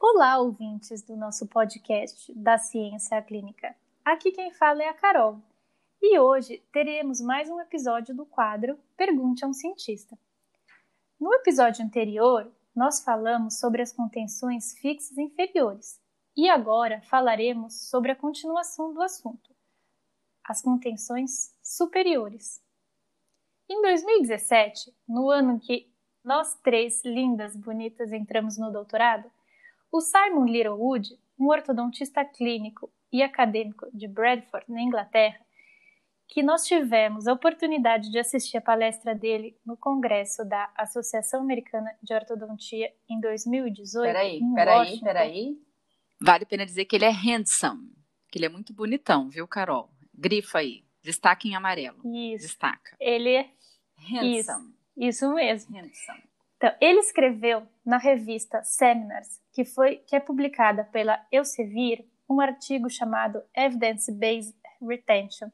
Olá, ouvintes do nosso podcast da Ciência Clínica. Aqui quem fala é a Carol. E hoje teremos mais um episódio do quadro Pergunte a um Cientista. No episódio anterior, nós falamos sobre as contenções fixas inferiores e agora falaremos sobre a continuação do assunto, as contenções superiores. Em 2017, no ano que nós três lindas, bonitas entramos no doutorado, o Simon Littlewood, um ortodontista clínico e acadêmico de Bradford, na Inglaterra, que nós tivemos a oportunidade de assistir a palestra dele no congresso da Associação Americana de Ortodontia em 2018. Peraí, peraí, peraí. Vale a pena dizer que ele é handsome, que ele é muito bonitão, viu, Carol? Grifa aí, destaque em amarelo. Isso. Destaca. Ele é Handsome. Isso, isso mesmo. Handsome. Então, ele escreveu na revista Seminars, que foi que é publicada pela Elsevier, um artigo chamado Evidence-Based Retention.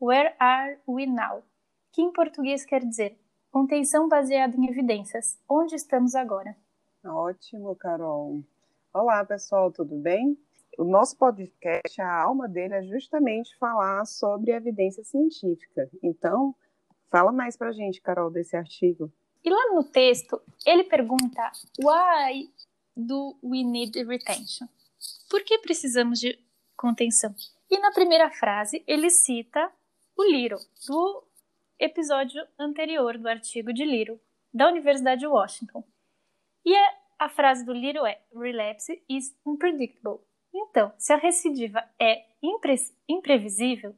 Where are we now? Que em português quer dizer contenção baseada em evidências. Onde estamos agora? Ótimo, Carol. Olá, pessoal, tudo bem? O nosso podcast, a alma dele é justamente falar sobre evidência científica. Então, fala mais pra gente, Carol, desse artigo. E lá no texto, ele pergunta: Why do we need retention? Por que precisamos de contenção? E na primeira frase, ele cita o Liro, do episódio anterior do artigo de Liro, da Universidade de Washington. E a, a frase do Liro é: Relapse is unpredictable. Então, se a recidiva é impre imprevisível,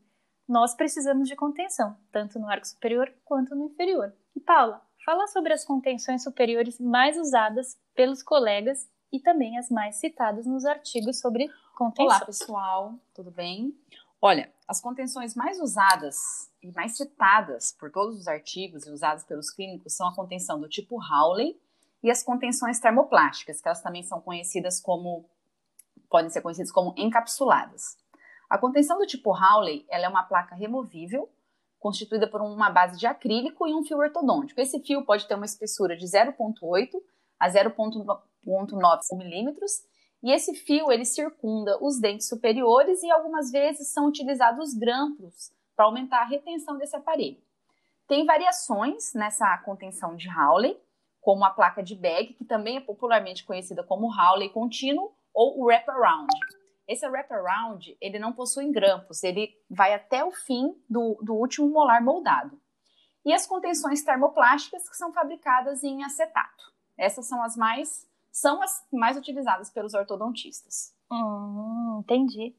nós precisamos de contenção, tanto no arco superior quanto no inferior. E Paula, fala sobre as contenções superiores mais usadas pelos colegas e também as mais citadas nos artigos sobre contenção. Olá, pessoal, tudo bem? Olha, as contenções mais usadas e mais citadas por todos os artigos e usadas pelos clínicos são a contenção do tipo Hawley e as contenções termoplásticas, que elas também são conhecidas como podem ser conhecidas como encapsuladas. A contenção do tipo Hawley, ela é uma placa removível constituída por uma base de acrílico e um fio ortodôntico. Esse fio pode ter uma espessura de 0,8 a 0,9 milímetros e esse fio ele circunda os dentes superiores e algumas vezes são utilizados grampos para aumentar a retenção desse aparelho. Tem variações nessa contenção de Hawley, como a placa de bag, que também é popularmente conhecida como Hawley contínuo ou wraparound. Esse wraparound, ele não possui grampos, ele vai até o fim do, do último molar moldado. E as contenções termoplásticas, que são fabricadas em acetato. Essas são as mais são as mais utilizadas pelos ortodontistas. Hum, entendi.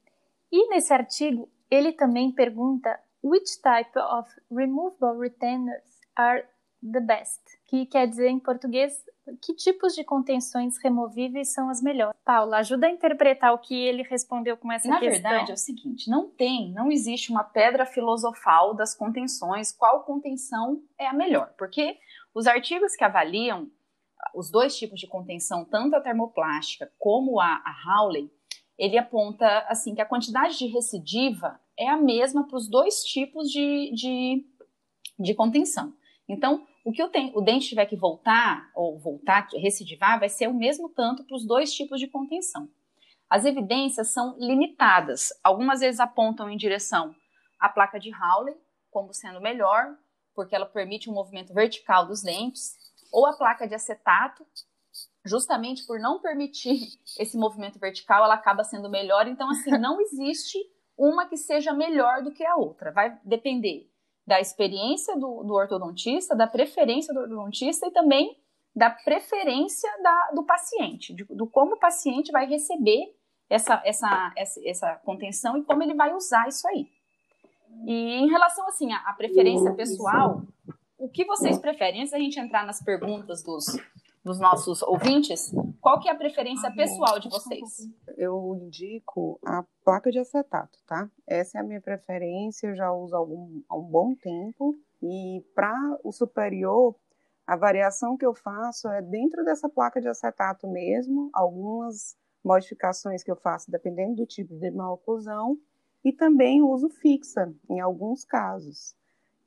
E nesse artigo, ele também pergunta which type of removable retainers are the best, que quer dizer em português que tipos de contenções removíveis são as melhores. Paula, ajuda a interpretar o que ele respondeu com essa Na questão. Na verdade, é o seguinte, não tem, não existe uma pedra filosofal das contenções, qual contenção é a melhor, porque os artigos que avaliam os dois tipos de contenção, tanto a termoplástica como a, a Hawley, ele aponta assim que a quantidade de recidiva é a mesma para os dois tipos de, de, de contenção. Então, o que o, ten, o dente tiver que voltar ou voltar, recidivar, vai ser o mesmo tanto para os dois tipos de contenção. As evidências são limitadas. Algumas vezes apontam em direção à placa de Hawley como sendo melhor, porque ela permite um movimento vertical dos dentes ou a placa de acetato, justamente por não permitir esse movimento vertical, ela acaba sendo melhor. Então, assim, não existe uma que seja melhor do que a outra. Vai depender da experiência do, do ortodontista, da preferência do ortodontista e também da preferência da, do paciente, de, do como o paciente vai receber essa, essa, essa, essa contenção e como ele vai usar isso aí. E em relação assim à preferência pessoal, o que vocês preferem? Antes da gente entrar nas perguntas dos, dos nossos ouvintes, qual que é a preferência pessoal de vocês? Eu indico a placa de acetato, tá? Essa é a minha preferência, eu já uso há, algum, há um bom tempo. E para o superior, a variação que eu faço é dentro dessa placa de acetato mesmo, algumas modificações que eu faço dependendo do tipo de maloclusão, e também uso fixa em alguns casos.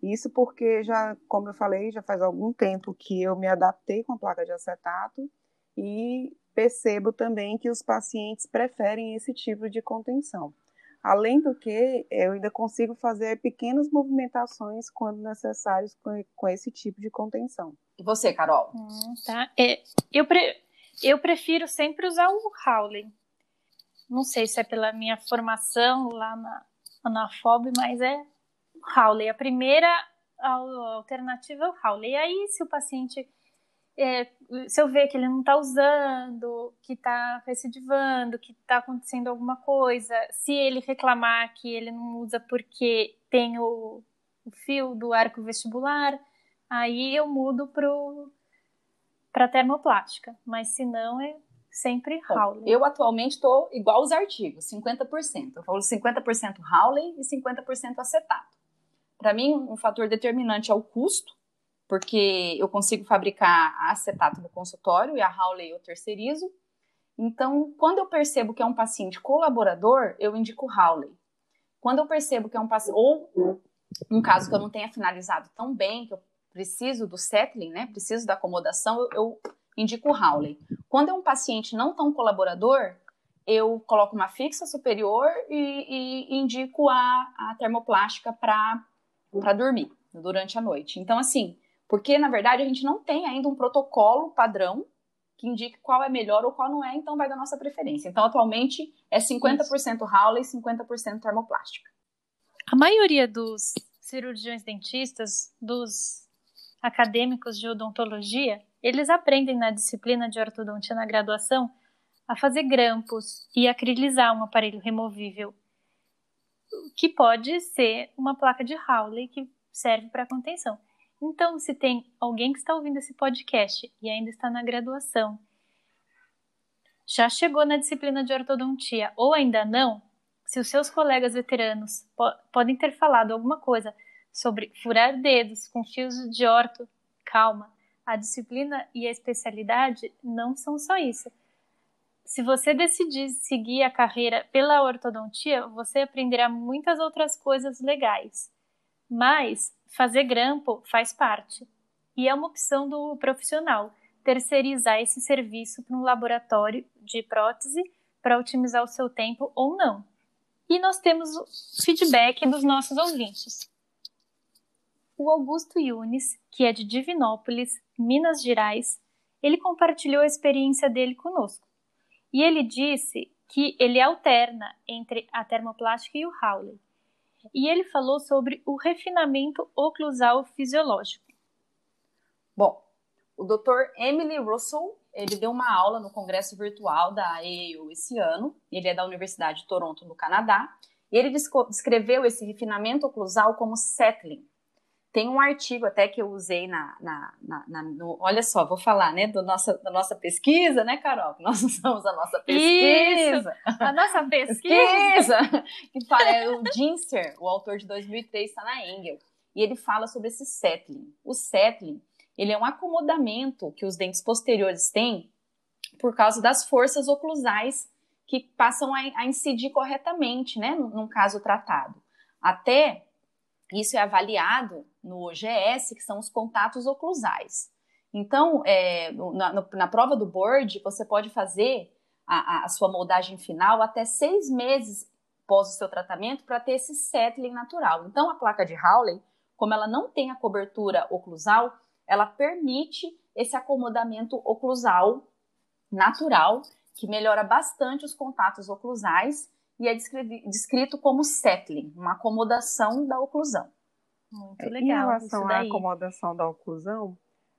Isso porque já, como eu falei, já faz algum tempo que eu me adaptei com a placa de acetato e percebo também que os pacientes preferem esse tipo de contenção. Além do que, eu ainda consigo fazer pequenas movimentações quando necessários com, com esse tipo de contenção. E você, Carol? Hum, tá. É, eu, pre, eu prefiro sempre usar o Howley. Não sei se é pela minha formação lá na, na FOB, mas é Howley. A primeira alternativa é o Howley. E aí, se o paciente é, se eu ver que ele não está usando, que está recidivando, que está acontecendo alguma coisa, se ele reclamar que ele não usa porque tem o, o fio do arco vestibular, aí eu mudo para termoplástica. Mas se não, é sempre Howley. Eu atualmente estou igual os artigos, 50%. Eu falo 50% Howley e 50% acetato. Para mim, um fator determinante é o custo, porque eu consigo fabricar acetato no consultório e a Howley eu terceirizo. Então, quando eu percebo que é um paciente colaborador, eu indico Howley. Quando eu percebo que é um paciente, ou um caso que eu não tenha finalizado tão bem, que eu preciso do settling, né, preciso da acomodação, eu, eu indico Howley. Quando é um paciente não tão colaborador, eu coloco uma fixa superior e, e indico a, a termoplástica para dormir durante a noite. Então, assim, porque, na verdade, a gente não tem ainda um protocolo padrão que indique qual é melhor ou qual não é, então vai da nossa preferência. Então, atualmente, é 50% Howley e 50% termoplástica. A maioria dos cirurgiões dentistas, dos acadêmicos de odontologia, eles aprendem na disciplina de ortodontia na graduação a fazer grampos e acrilizar um aparelho removível, que pode ser uma placa de Howley que serve para contenção. Então, se tem alguém que está ouvindo esse podcast e ainda está na graduação, já chegou na disciplina de ortodontia ou ainda não, se os seus colegas veteranos po podem ter falado alguma coisa sobre furar dedos com fios de orto, calma. A disciplina e a especialidade não são só isso. Se você decidir seguir a carreira pela ortodontia, você aprenderá muitas outras coisas legais. Mas fazer grampo faz parte. E é uma opção do profissional terceirizar esse serviço para um laboratório de prótese para otimizar o seu tempo ou não. E nós temos o feedback dos nossos ouvintes. O Augusto Yunis, que é de Divinópolis, Minas Gerais, ele compartilhou a experiência dele conosco. E ele disse que ele alterna entre a termoplástica e o Howley e ele falou sobre o refinamento oclusal fisiológico. Bom, o Dr. Emily Russell, ele deu uma aula no congresso virtual da AAO esse ano, ele é da Universidade de Toronto, no Canadá, e ele descreveu esse refinamento oclusal como settling, tem um artigo até que eu usei na. na, na, na no, olha só, vou falar, né, do nossa, da nossa pesquisa, né, Carol? Nós usamos a nossa pesquisa. Isso, a nossa pesquisa. que fala, é o Ginster, o autor de 2003, está na Engel. E ele fala sobre esse settling. O settling, ele é um acomodamento que os dentes posteriores têm por causa das forças oclusais que passam a, a incidir corretamente, né, num, num caso tratado. Até isso é avaliado no OGS, que são os contatos oclusais. Então, é, na, na, prova do board, você pode fazer a, a, sua moldagem final até seis meses após o seu tratamento para ter esse settling natural. Então, a placa de Howley, como ela não tem a cobertura oclusal, ela permite esse acomodamento oclusal natural, que melhora bastante os contatos oclusais e é descrito como settling, uma acomodação da oclusão. Muito legal. Em relação à acomodação da oclusão,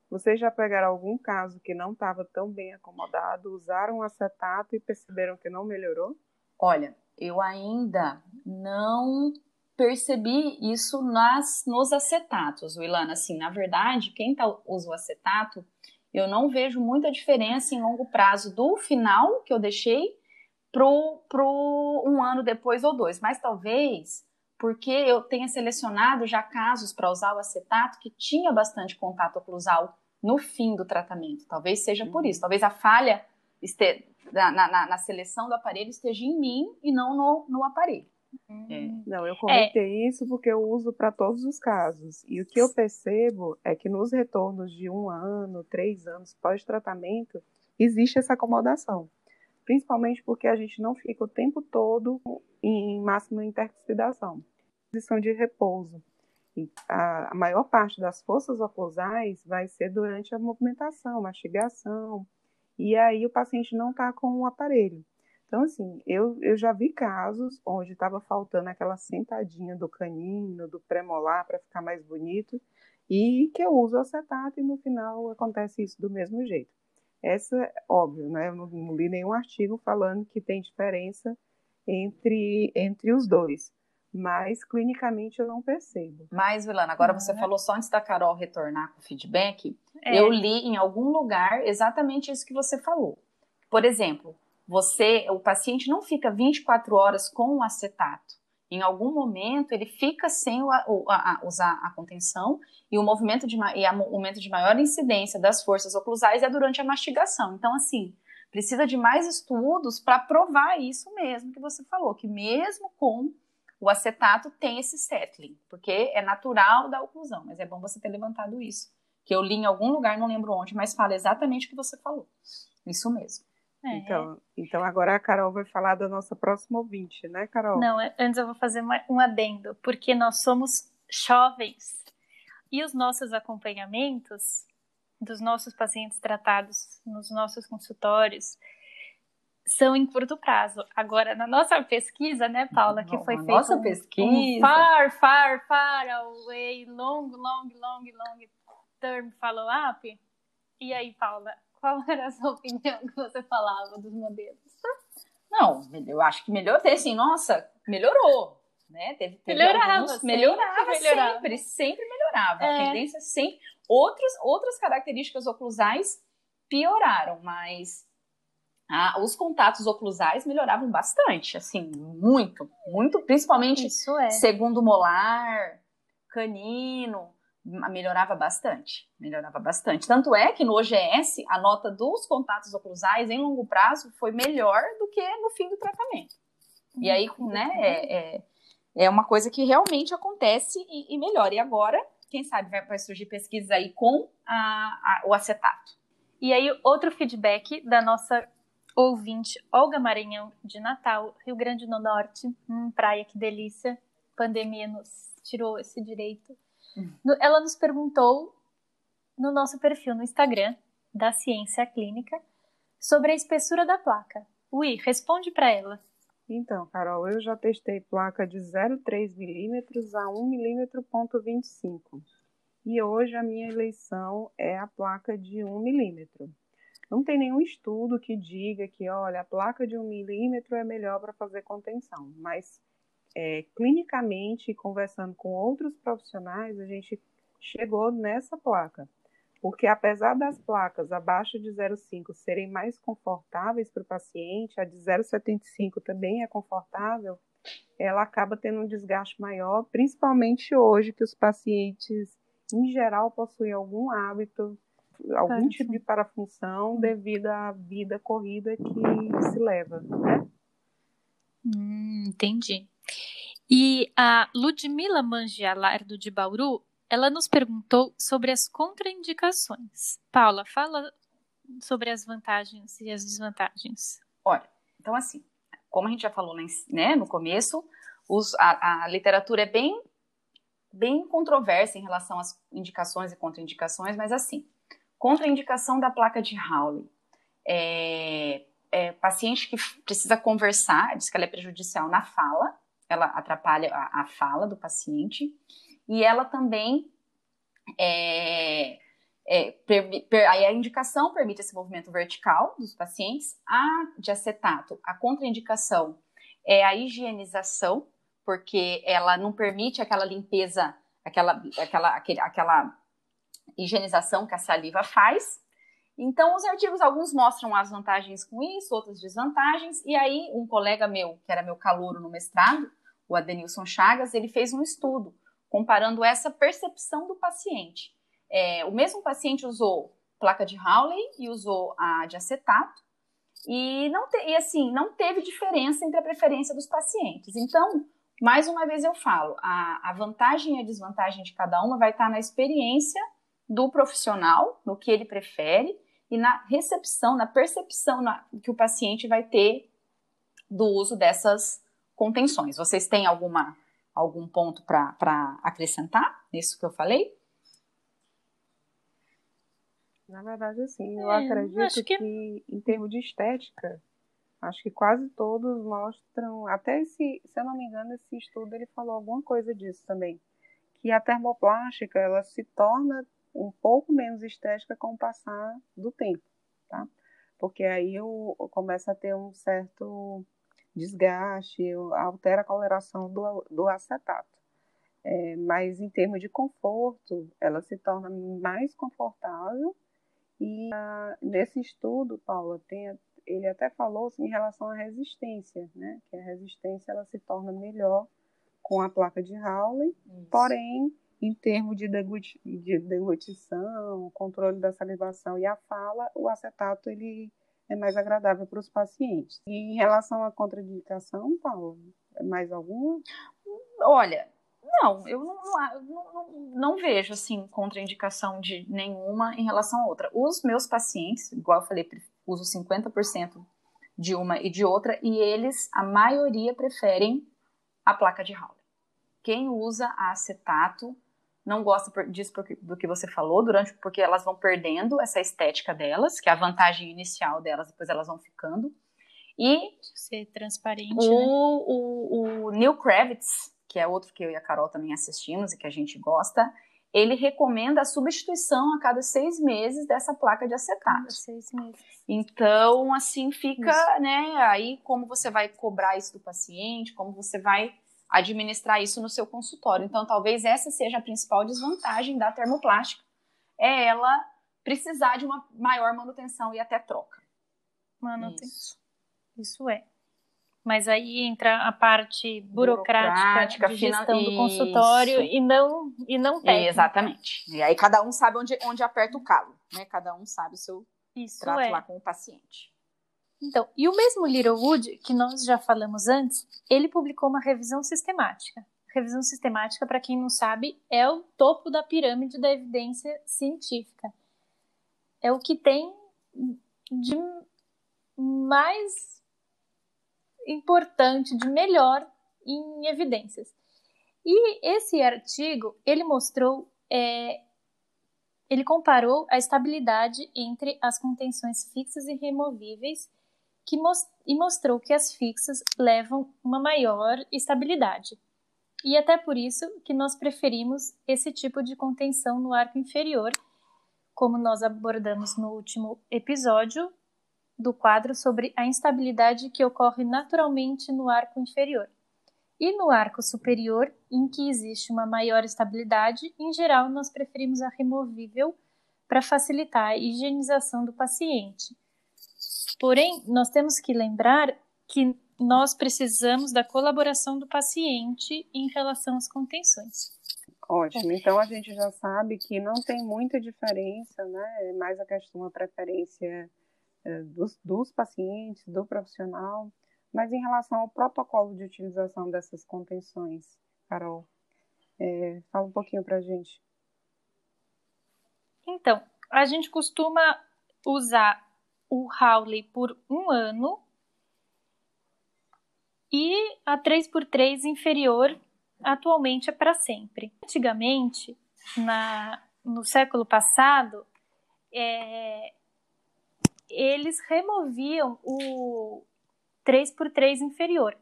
vocês já pegaram algum caso que não estava tão bem acomodado, usaram acetato e perceberam que não melhorou? Olha, eu ainda não percebi isso nas, nos acetatos, Wilana. Assim, na verdade, quem tá, usa o acetato, eu não vejo muita diferença em longo prazo do final que eu deixei pro, pro um ano depois ou dois. Mas talvez porque eu tenha selecionado já casos para usar o acetato que tinha bastante contato oclusal no fim do tratamento. Talvez seja por isso. Talvez a falha este, na, na, na, seleção do aparelho esteja em mim e não no, no aparelho. É. Não, eu comentei é. isso porque eu uso para todos os casos. E o que eu percebo é que nos retornos de um ano, três anos pós-tratamento, existe essa acomodação. Principalmente porque a gente não fica o tempo todo em máxima intercuspidação. Posição de repouso. A, maior parte das forças oclusais vai ser durante a movimentação, mastigação, e aí o paciente não está com o aparelho. Então, assim, eu, eu já vi casos onde estava faltando aquela sentadinha do canino, do premolar, para ficar mais bonito, e que eu uso acetato e no final acontece isso do mesmo jeito. Essa, é óbvio, né? Eu não, não li nenhum artigo falando que tem diferença entre, entre os dois mas clinicamente eu não percebo. Mas, Vilana, agora você falou só antes da Carol retornar com o feedback, é. eu li em algum lugar exatamente isso que você falou. Por exemplo, você, o paciente não fica 24 horas com o acetato. Em algum momento ele fica sem o, a, a, usar a contenção e o movimento de, e a, o momento de maior incidência das forças oclusais é durante a mastigação. Então, assim, precisa de mais estudos para provar isso mesmo que você falou, que mesmo com o acetato tem esse settling, porque é natural da oclusão, mas é bom você ter levantado isso. Que eu li em algum lugar, não lembro onde, mas fala exatamente o que você falou. Isso mesmo. É. Então, então agora a Carol vai falar da nossa próxima ouvinte, né, Carol? Não, é, antes eu vou fazer um adendo, porque nós somos jovens e os nossos acompanhamentos dos nossos pacientes tratados nos nossos consultórios são em curto prazo. Agora, na nossa pesquisa, né, Paula, que foi feita nossa um, pesquisa. Um far, far, far away, long, long, long, long term follow-up. E aí, Paula, qual era a sua opinião que você falava dos modelos? Não, eu acho que melhorou, assim, nossa, melhorou, né? Teve, teve melhorava, alguns, sempre, melhorava, melhorava, sempre, sempre melhorava. É. A tendência sempre. Outros, outras características oclusais pioraram, mas ah, os contatos oclusais melhoravam bastante, assim, muito, muito, principalmente é. segundo molar, canino, melhorava bastante, melhorava bastante. Tanto é que no OGS a nota dos contatos oclusais em longo prazo foi melhor do que no fim do tratamento. E aí, uhum. né, é, é, é, uma coisa que realmente acontece e, e melhora. E agora, quem sabe vai, vai surgir pesquisas aí com a, a, o acetato. E aí, outro feedback da nossa ouvinte Olga Maranhão, de Natal, Rio Grande do Norte. Hum, praia, que delícia. Pandemia nos tirou esse direito. Ela nos perguntou no nosso perfil no Instagram da Ciência Clínica sobre a espessura da placa. Ui, responde para ela. Então, Carol, eu já testei placa de 0,3 milímetros a 1 milímetro ponto 25. E hoje a minha eleição é a placa de 1 milímetro. Não tem nenhum estudo que diga que, olha, a placa de 1 milímetro é melhor para fazer contenção, mas é, clinicamente, conversando com outros profissionais, a gente chegou nessa placa. Porque apesar das placas abaixo de 0,5 serem mais confortáveis para o paciente, a de 0,75 também é confortável, ela acaba tendo um desgaste maior, principalmente hoje que os pacientes, em geral, possuem algum hábito, algum tipo de parafunção devido à vida corrida que se leva, né? Hum, entendi. E a Ludmila Mangialardo de Bauru, ela nos perguntou sobre as contraindicações. Paula, fala sobre as vantagens e as desvantagens. Olha, então assim, como a gente já falou né, no começo, os, a, a literatura é bem, bem controversa em relação às indicações e contraindicações, mas assim, contraindicação da placa de Hawley. É, é, paciente que precisa conversar, diz que ela é prejudicial na fala, ela atrapalha a, a fala do paciente, e ela também é, é, per, per, aí a indicação permite esse movimento vertical dos pacientes. A de acetato, a contraindicação é a higienização, porque ela não permite aquela limpeza, aquela, aquela, aquele, aquela higienização que a saliva faz. Então, os artigos, alguns mostram as vantagens com isso, outras desvantagens, e aí um colega meu, que era meu calouro no mestrado, o Adenilson Chagas, ele fez um estudo comparando essa percepção do paciente. É, o mesmo paciente usou placa de Hawley e usou a de acetato, e, não te, e assim, não teve diferença entre a preferência dos pacientes. Então, mais uma vez eu falo, a, a vantagem e a desvantagem de cada uma vai estar na experiência do profissional, no que ele prefere, e na recepção, na percepção na, que o paciente vai ter do uso dessas contenções. Vocês têm alguma, algum ponto para acrescentar nisso que eu falei? Na verdade, assim, eu é, acredito que... que... em termos de estética, acho que quase todos mostram, até esse, se eu não me engano, esse estudo ele falou alguma coisa disso também, que a termoplástica ela se torna um pouco menos estética com o passar do tempo, tá? Porque aí eu, eu começo a ter um certo desgaste, altera a coloração do, do acetato. É, mas em termos de conforto, ela se torna mais confortável e uh, nesse estudo, Paula, tem, ele até falou assim, em relação à resistência, né? Que a resistência ela se torna melhor com a placa de Hawley, Isso. porém em termos de, de deglutição, controle da salivação e a fala, o acetato ele é mais agradável para os pacientes. E em relação à contraindicação, Paulo, é mais alguma? Olha, não, eu não, não, não, não, vejo assim contraindicação de nenhuma em relação a outra. Os meus pacientes, igual eu falei, uso 50% de uma e de outra, e eles, a maioria, preferem a placa de Howley. Quem usa acetato não gosta disso do que você falou, durante porque elas vão perdendo essa estética delas, que é a vantagem inicial delas, depois elas vão ficando. E ser transparente. O, né? o, o Neil Kravitz, que é outro que eu e a Carol também assistimos e que a gente gosta, ele recomenda a substituição a cada seis meses dessa placa de acetato. Seis meses. Então, assim fica, isso. né? Aí, como você vai cobrar isso do paciente, como você vai administrar isso no seu consultório. Então, talvez essa seja a principal desvantagem da termoplástica, é ela precisar de uma maior manutenção e até troca. Manutenção. Isso. Isso é. Mas aí entra a parte burocrática, burocrática de gestão do consultório e não e não técnica. Exatamente. E aí cada um sabe onde, onde aperta o calo, né? Cada um sabe o seu Isso trato é. lá com o paciente. Então, e o mesmo Littlewood, que nós já falamos antes, ele publicou uma revisão sistemática. Revisão sistemática, para quem não sabe, é o topo da pirâmide da evidência científica. É o que tem de mais importante, de melhor em evidências. E esse artigo, ele mostrou, é, ele comparou a estabilidade entre as contenções fixas e removíveis que most e mostrou que as fixas levam uma maior estabilidade. E até por isso que nós preferimos esse tipo de contenção no arco inferior, como nós abordamos no último episódio do quadro sobre a instabilidade que ocorre naturalmente no arco inferior. E no arco superior, em que existe uma maior estabilidade, em geral nós preferimos a removível para facilitar a higienização do paciente Porém, nós temos que lembrar que nós precisamos da colaboração do paciente em relação às contenções. Ótimo. Então a gente já sabe que não tem muita diferença, né? É mais a questão da preferência é, dos, dos pacientes, do profissional. Mas em relação ao protocolo de utilização dessas contenções, Carol, é, fala um pouquinho para a gente. Então, a gente costuma usar o Howley por um ano e a 3x3 inferior atualmente é para sempre. Antigamente, na, no século passado, é, eles removiam o 3x3 inferior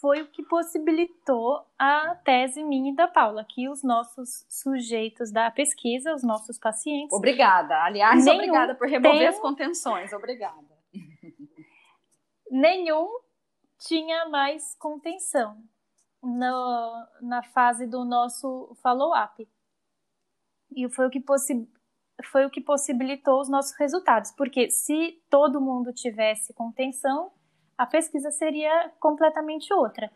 foi o que possibilitou a tese minha e da Paula, que os nossos sujeitos da pesquisa, os nossos pacientes. Obrigada. Aliás, obrigada por remover tem... as contenções. Obrigada. Nenhum tinha mais contenção no, na fase do nosso follow-up. E foi o que foi o que possibilitou os nossos resultados, porque se todo mundo tivesse contenção, a pesquisa seria completamente outra.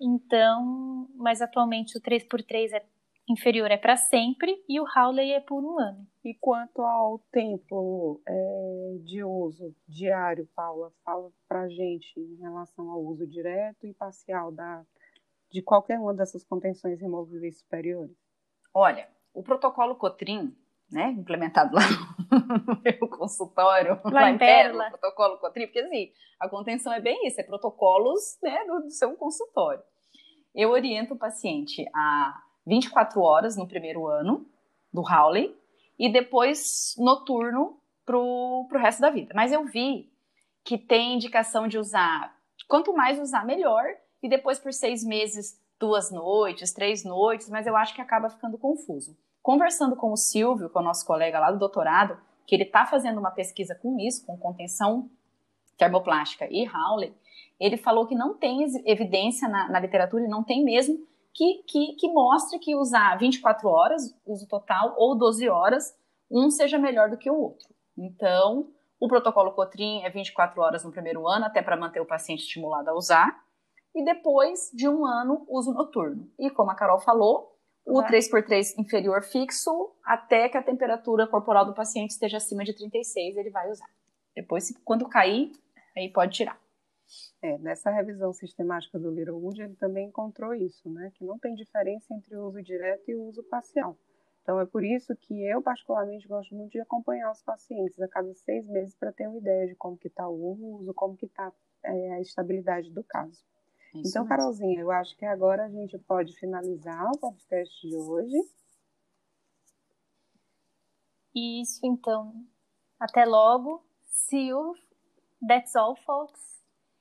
Então, mas atualmente o 3x3 é inferior é para sempre e o Howley é por um ano. E quanto ao tempo é, de uso diário, Paula, fala para gente em relação ao uso direto e parcial da, de qualquer uma dessas contenções removíveis superiores. Olha, o protocolo Cotrim né, implementado lá no meu consultório, lá, lá em Pérola, protocolo Cotrim, porque assim, a contenção é bem isso, é protocolos né, do, do seu consultório. Eu oriento o paciente a 24 horas no primeiro ano do Howley e depois noturno para o resto da vida. Mas eu vi que tem indicação de usar, quanto mais usar, melhor, e depois por seis meses, duas noites, três noites, mas eu acho que acaba ficando confuso. Conversando com o Silvio, com o nosso colega lá do doutorado, que ele está fazendo uma pesquisa com isso, com contenção termoplástica e Howley, ele falou que não tem evidência na, na literatura, e não tem mesmo, que, que, que mostre que usar 24 horas, uso total, ou 12 horas, um seja melhor do que o outro. Então, o protocolo Cotrim é 24 horas no primeiro ano, até para manter o paciente estimulado a usar, e depois de um ano, uso noturno. E como a Carol falou, o 3x3 inferior fixo, até que a temperatura corporal do paciente esteja acima de 36, ele vai usar. Depois, quando cair, aí pode tirar. É, nessa revisão sistemática do Littlewood, ele também encontrou isso, né? Que não tem diferença entre o uso direto e o uso parcial. Então, é por isso que eu, particularmente, gosto muito de acompanhar os pacientes a cada seis meses para ter uma ideia de como que está o uso, como que está é, a estabilidade do caso. Isso então, mesmo. Carolzinha, eu acho que agora a gente pode finalizar o podcast de hoje. Isso, então. Até logo. See you. That's all, folks.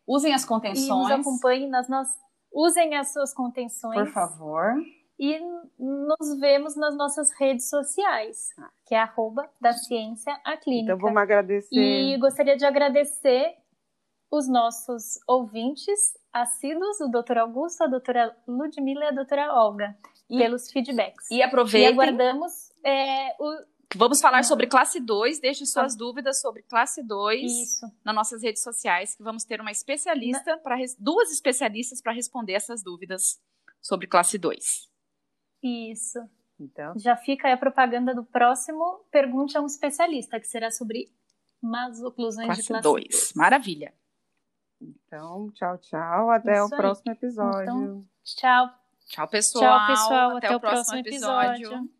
Usem as contenções. E nos acompanhem nas nossas. Usem as suas contenções. Por favor. E nos vemos nas nossas redes sociais, que é arroba da ciência a clínica. Então vamos agradecer. E gostaria de agradecer os nossos ouvintes assíduos, o doutor Augusto, a doutora Ludmila e a doutora Olga, e, pelos feedbacks. E aproveitem. E aguardamos é, o, Vamos falar sobre classe 2, deixe suas ah. dúvidas sobre classe 2 nas nossas redes sociais, que vamos ter uma especialista, para duas especialistas para responder essas dúvidas sobre classe 2. Isso. Então. Já fica aí a propaganda do próximo Pergunte a um especialista, que será sobre masoclusões classe de classe 2. Maravilha. Então, tchau, tchau. Até Isso o próximo episódio. Então, tchau. Tchau, pessoal. Tchau, pessoal. Até, Até o, próximo, próximo episódio. episódio.